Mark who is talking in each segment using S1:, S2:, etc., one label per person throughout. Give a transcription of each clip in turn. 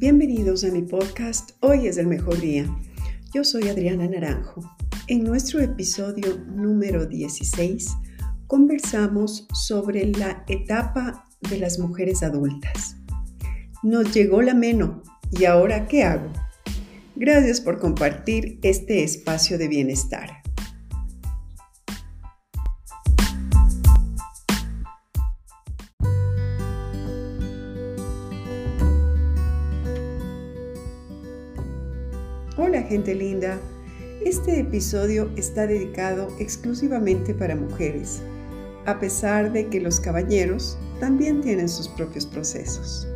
S1: Bienvenidos a mi podcast Hoy es el mejor día. Yo soy Adriana Naranjo. En nuestro episodio número 16 conversamos sobre la etapa de las mujeres adultas. Nos llegó la meno y ahora ¿qué hago? Gracias por compartir este espacio de bienestar. Hola gente linda, este episodio está dedicado exclusivamente para mujeres, a pesar de que los caballeros también tienen sus propios procesos.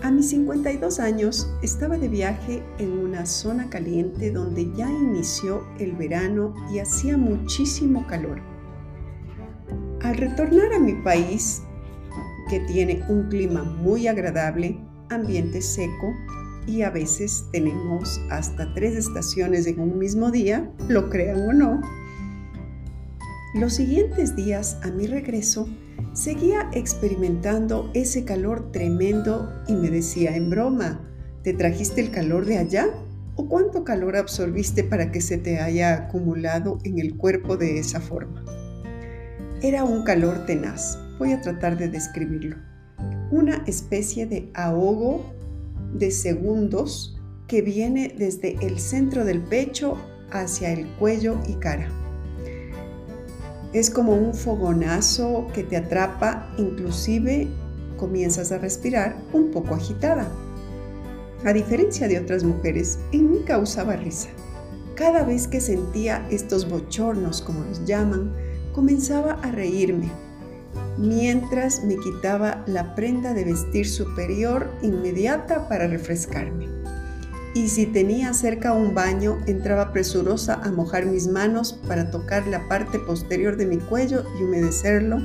S1: A mis 52 años estaba de viaje en una zona caliente donde ya inició el verano y hacía muchísimo calor. Al retornar a mi país, que tiene un clima muy agradable, ambiente seco, y a veces tenemos hasta tres estaciones en un mismo día, lo crean o no. Los siguientes días a mi regreso seguía experimentando ese calor tremendo y me decía en broma, ¿te trajiste el calor de allá? ¿O cuánto calor absorbiste para que se te haya acumulado en el cuerpo de esa forma? Era un calor tenaz, voy a tratar de describirlo. Una especie de ahogo de segundos que viene desde el centro del pecho hacia el cuello y cara. Es como un fogonazo que te atrapa, inclusive comienzas a respirar un poco agitada. A diferencia de otras mujeres, en mí causaba risa. Cada vez que sentía estos bochornos, como los llaman, comenzaba a reírme mientras me quitaba la prenda de vestir superior inmediata para refrescarme. Y si tenía cerca un baño, entraba presurosa a mojar mis manos para tocar la parte posterior de mi cuello y humedecerlo,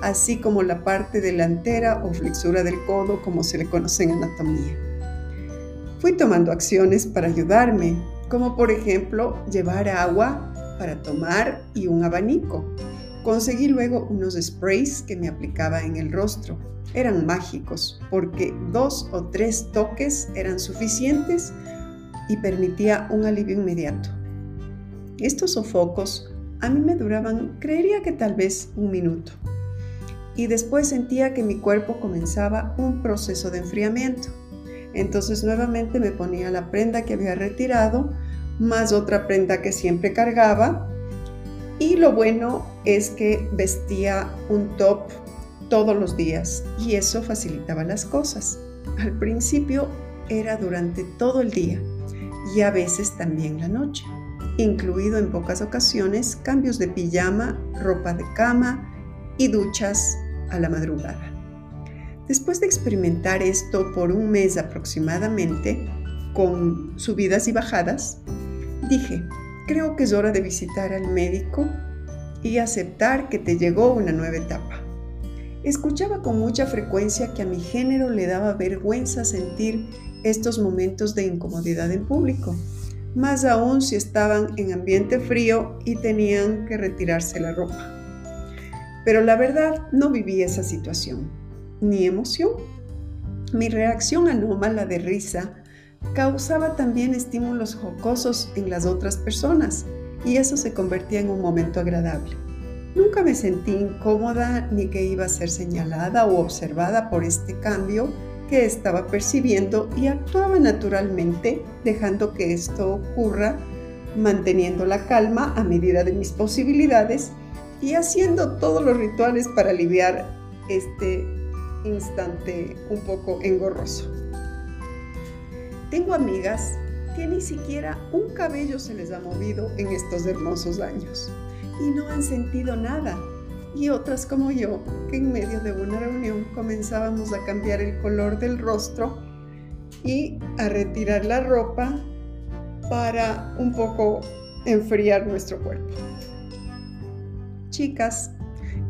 S1: así como la parte delantera o flexura del codo, como se le conoce en anatomía. Fui tomando acciones para ayudarme, como por ejemplo llevar agua para tomar y un abanico Conseguí luego unos sprays que me aplicaba en el rostro. Eran mágicos porque dos o tres toques eran suficientes y permitía un alivio inmediato. Estos sofocos a mí me duraban, creería que tal vez un minuto. Y después sentía que mi cuerpo comenzaba un proceso de enfriamiento. Entonces nuevamente me ponía la prenda que había retirado, más otra prenda que siempre cargaba y lo bueno es que vestía un top todos los días y eso facilitaba las cosas. Al principio era durante todo el día y a veces también la noche, incluido en pocas ocasiones cambios de pijama, ropa de cama y duchas a la madrugada. Después de experimentar esto por un mes aproximadamente, con subidas y bajadas, dije, creo que es hora de visitar al médico y aceptar que te llegó una nueva etapa. Escuchaba con mucha frecuencia que a mi género le daba vergüenza sentir estos momentos de incomodidad en público, más aún si estaban en ambiente frío y tenían que retirarse la ropa. Pero la verdad no viví esa situación, ni emoción. Mi reacción anómala de risa causaba también estímulos jocosos en las otras personas y eso se convertía en un momento agradable. Nunca me sentí incómoda ni que iba a ser señalada o observada por este cambio que estaba percibiendo y actuaba naturalmente dejando que esto ocurra, manteniendo la calma a medida de mis posibilidades y haciendo todos los rituales para aliviar este instante un poco engorroso. Tengo amigas que ni siquiera un cabello se les ha movido en estos hermosos años y no han sentido nada. Y otras como yo, que en medio de una reunión comenzábamos a cambiar el color del rostro y a retirar la ropa para un poco enfriar nuestro cuerpo. Chicas,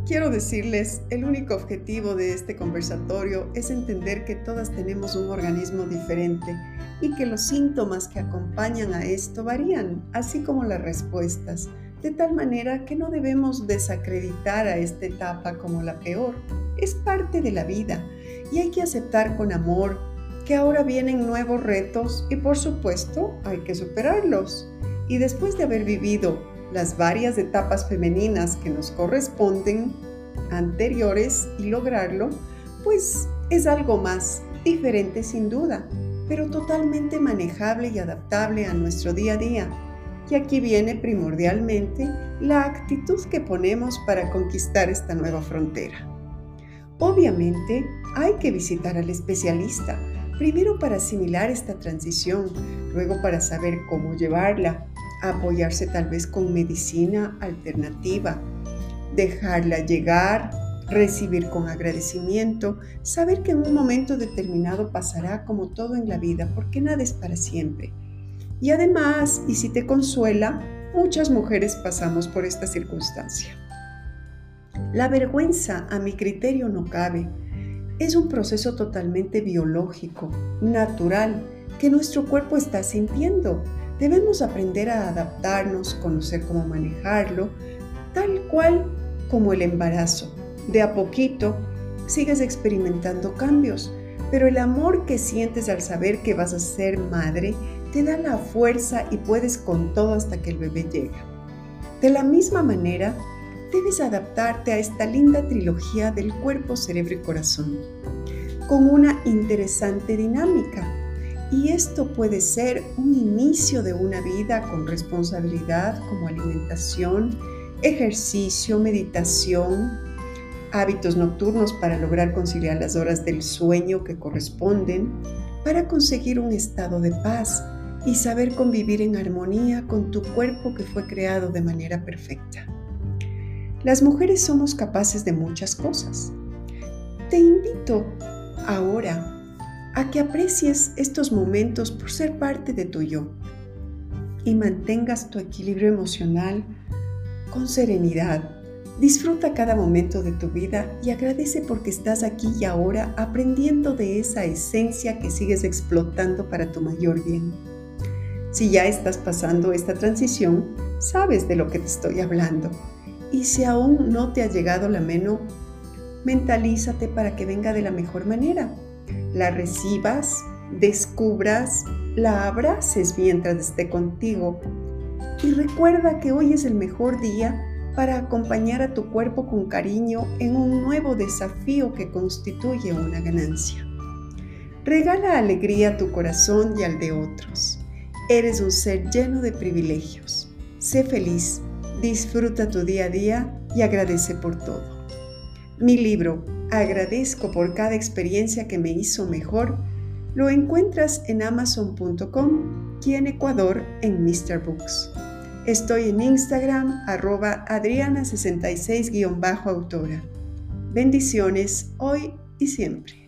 S1: Quiero decirles, el único objetivo de este conversatorio es entender que todas tenemos un organismo diferente y que los síntomas que acompañan a esto varían, así como las respuestas, de tal manera que no debemos desacreditar a esta etapa como la peor. Es parte de la vida y hay que aceptar con amor que ahora vienen nuevos retos y por supuesto hay que superarlos. Y después de haber vivido las varias etapas femeninas que nos corresponden anteriores y lograrlo, pues es algo más diferente sin duda, pero totalmente manejable y adaptable a nuestro día a día. Y aquí viene primordialmente la actitud que ponemos para conquistar esta nueva frontera. Obviamente hay que visitar al especialista, primero para asimilar esta transición, luego para saber cómo llevarla, apoyarse tal vez con medicina alternativa, dejarla llegar, recibir con agradecimiento, saber que en un momento determinado pasará como todo en la vida, porque nada es para siempre. Y además, y si te consuela, muchas mujeres pasamos por esta circunstancia. La vergüenza, a mi criterio, no cabe. Es un proceso totalmente biológico, natural, que nuestro cuerpo está sintiendo. Debemos aprender a adaptarnos, conocer cómo manejarlo, tal cual como el embarazo. De a poquito sigues experimentando cambios, pero el amor que sientes al saber que vas a ser madre te da la fuerza y puedes con todo hasta que el bebé llega. De la misma manera, debes adaptarte a esta linda trilogía del cuerpo, cerebro y corazón, con una interesante dinámica. Y esto puede ser un inicio de una vida con responsabilidad como alimentación, ejercicio, meditación, hábitos nocturnos para lograr conciliar las horas del sueño que corresponden, para conseguir un estado de paz y saber convivir en armonía con tu cuerpo que fue creado de manera perfecta. Las mujeres somos capaces de muchas cosas. Te invito ahora a que aprecies estos momentos por ser parte de tu yo y mantengas tu equilibrio emocional con serenidad. Disfruta cada momento de tu vida y agradece porque estás aquí y ahora aprendiendo de esa esencia que sigues explotando para tu mayor bien. Si ya estás pasando esta transición, sabes de lo que te estoy hablando. Y si aún no te ha llegado la meno, mentalízate para que venga de la mejor manera. La recibas, descubras, la abraces mientras esté contigo. Y recuerda que hoy es el mejor día para acompañar a tu cuerpo con cariño en un nuevo desafío que constituye una ganancia. Regala alegría a tu corazón y al de otros. Eres un ser lleno de privilegios. Sé feliz, disfruta tu día a día y agradece por todo. Mi libro, Agradezco por cada experiencia que me hizo mejor, lo encuentras en amazon.com y en Ecuador en Mr. Books. Estoy en Instagram arroba adriana66-autora. Bendiciones hoy y siempre.